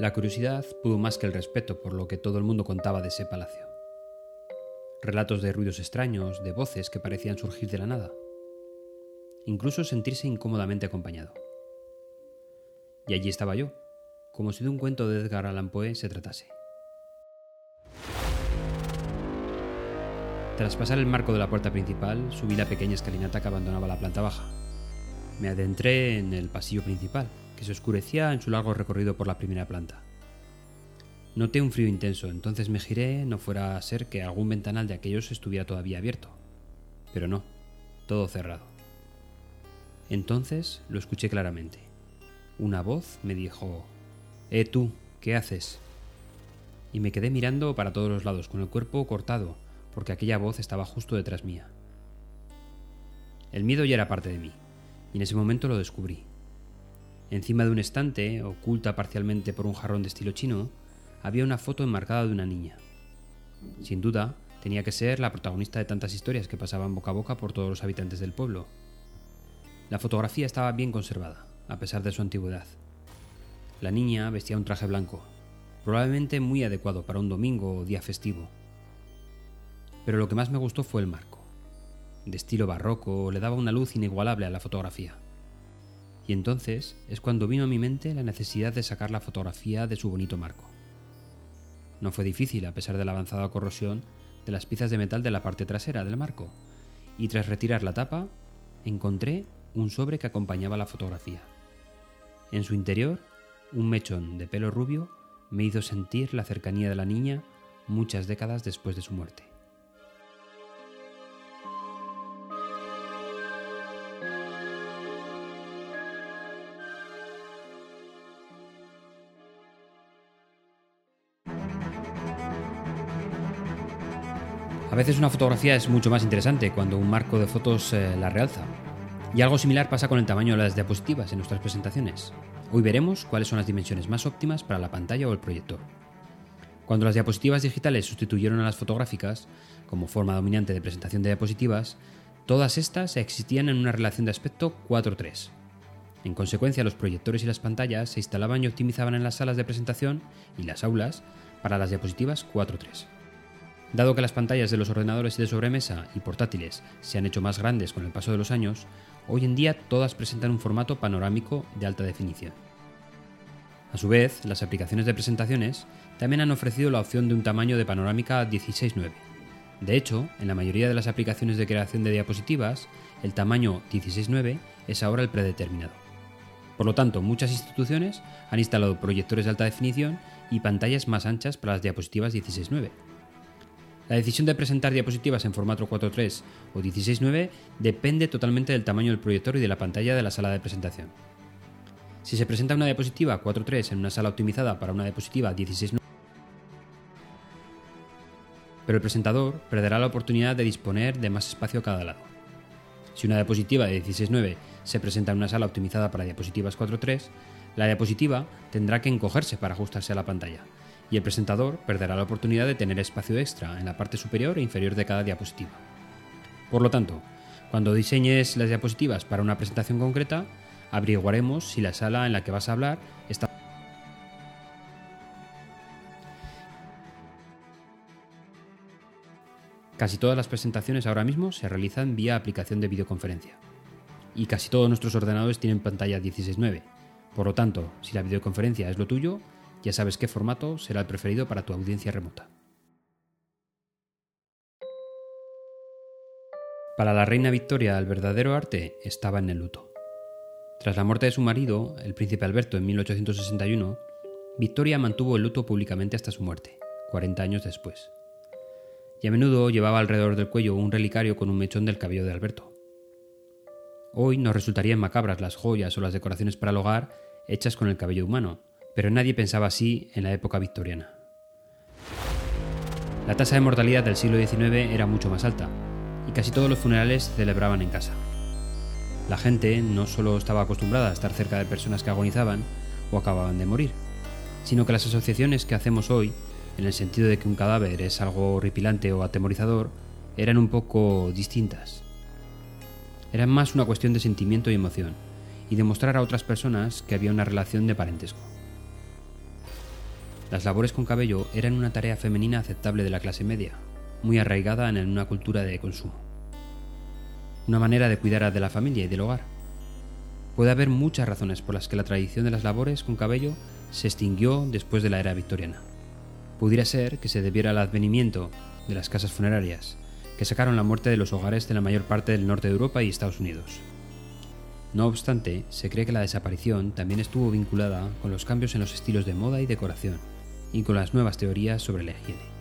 La curiosidad pudo más que el respeto por lo que todo el mundo contaba de ese palacio. Relatos de ruidos extraños, de voces que parecían surgir de la nada. Incluso sentirse incómodamente acompañado. Y allí estaba yo, como si de un cuento de Edgar Allan Poe se tratase. Tras pasar el marco de la puerta principal, subí la pequeña escalinata que abandonaba la planta baja. Me adentré en el pasillo principal, que se oscurecía en su largo recorrido por la primera planta. Noté un frío intenso, entonces me giré, no fuera a ser que algún ventanal de aquellos estuviera todavía abierto. Pero no, todo cerrado. Entonces lo escuché claramente. Una voz me dijo, Eh tú, ¿qué haces? Y me quedé mirando para todos los lados, con el cuerpo cortado, porque aquella voz estaba justo detrás mía. El miedo ya era parte de mí, y en ese momento lo descubrí. Encima de un estante, oculta parcialmente por un jarrón de estilo chino, había una foto enmarcada de una niña. Sin duda, tenía que ser la protagonista de tantas historias que pasaban boca a boca por todos los habitantes del pueblo. La fotografía estaba bien conservada, a pesar de su antigüedad. La niña vestía un traje blanco, probablemente muy adecuado para un domingo o día festivo. Pero lo que más me gustó fue el marco. De estilo barroco, le daba una luz inigualable a la fotografía. Y entonces es cuando vino a mi mente la necesidad de sacar la fotografía de su bonito marco. No fue difícil a pesar de la avanzada corrosión de las piezas de metal de la parte trasera del marco, y tras retirar la tapa, encontré un sobre que acompañaba la fotografía. En su interior, un mechón de pelo rubio me hizo sentir la cercanía de la niña muchas décadas después de su muerte. A veces una fotografía es mucho más interesante cuando un marco de fotos eh, la realza. Y algo similar pasa con el tamaño de las diapositivas en nuestras presentaciones. Hoy veremos cuáles son las dimensiones más óptimas para la pantalla o el proyector. Cuando las diapositivas digitales sustituyeron a las fotográficas como forma dominante de presentación de diapositivas, todas estas existían en una relación de aspecto 4:3. En consecuencia, los proyectores y las pantallas se instalaban y optimizaban en las salas de presentación y las aulas para las diapositivas 4:3. Dado que las pantallas de los ordenadores de sobremesa y portátiles se han hecho más grandes con el paso de los años, hoy en día todas presentan un formato panorámico de alta definición. A su vez, las aplicaciones de presentaciones también han ofrecido la opción de un tamaño de panorámica 16:9. De hecho, en la mayoría de las aplicaciones de creación de diapositivas, el tamaño 16:9 es ahora el predeterminado. Por lo tanto, muchas instituciones han instalado proyectores de alta definición y pantallas más anchas para las diapositivas 16:9 la decisión de presentar diapositivas en formato 4.3 o 16.9 depende totalmente del tamaño del proyector y de la pantalla de la sala de presentación. Si se presenta una diapositiva 4.3 en una sala optimizada para una diapositiva 16.9, pero el presentador perderá la oportunidad de disponer de más espacio a cada lado. Si una diapositiva de 16.9 se presenta en una sala optimizada para diapositivas 4.3, la diapositiva tendrá que encogerse para ajustarse a la pantalla, y el presentador perderá la oportunidad de tener espacio extra en la parte superior e inferior de cada diapositiva. Por lo tanto, cuando diseñes las diapositivas para una presentación concreta, averiguaremos si la sala en la que vas a hablar está Casi todas las presentaciones ahora mismo se realizan vía aplicación de videoconferencia. Y casi todos nuestros ordenadores tienen pantalla 16.9. Por lo tanto, si la videoconferencia es lo tuyo, ya sabes qué formato será el preferido para tu audiencia remota. Para la reina Victoria el verdadero arte estaba en el luto. Tras la muerte de su marido, el príncipe Alberto, en 1861, Victoria mantuvo el luto públicamente hasta su muerte, 40 años después. Y a menudo llevaba alrededor del cuello un relicario con un mechón del cabello de Alberto. Hoy nos resultarían macabras las joyas o las decoraciones para el hogar hechas con el cabello humano, pero nadie pensaba así en la época victoriana. La tasa de mortalidad del siglo XIX era mucho más alta, y casi todos los funerales se celebraban en casa. La gente no solo estaba acostumbrada a estar cerca de personas que agonizaban o acababan de morir, sino que las asociaciones que hacemos hoy, en el sentido de que un cadáver es algo horripilante o atemorizador, eran un poco distintas. Eran más una cuestión de sentimiento y emoción, y demostrar a otras personas que había una relación de parentesco. Las labores con cabello eran una tarea femenina aceptable de la clase media, muy arraigada en una cultura de consumo. Una manera de cuidar de la familia y del hogar. Puede haber muchas razones por las que la tradición de las labores con cabello se extinguió después de la era victoriana. Pudiera ser que se debiera al advenimiento de las casas funerarias, que sacaron la muerte de los hogares de la mayor parte del norte de Europa y Estados Unidos. No obstante, se cree que la desaparición también estuvo vinculada con los cambios en los estilos de moda y decoración, y con las nuevas teorías sobre la higiene.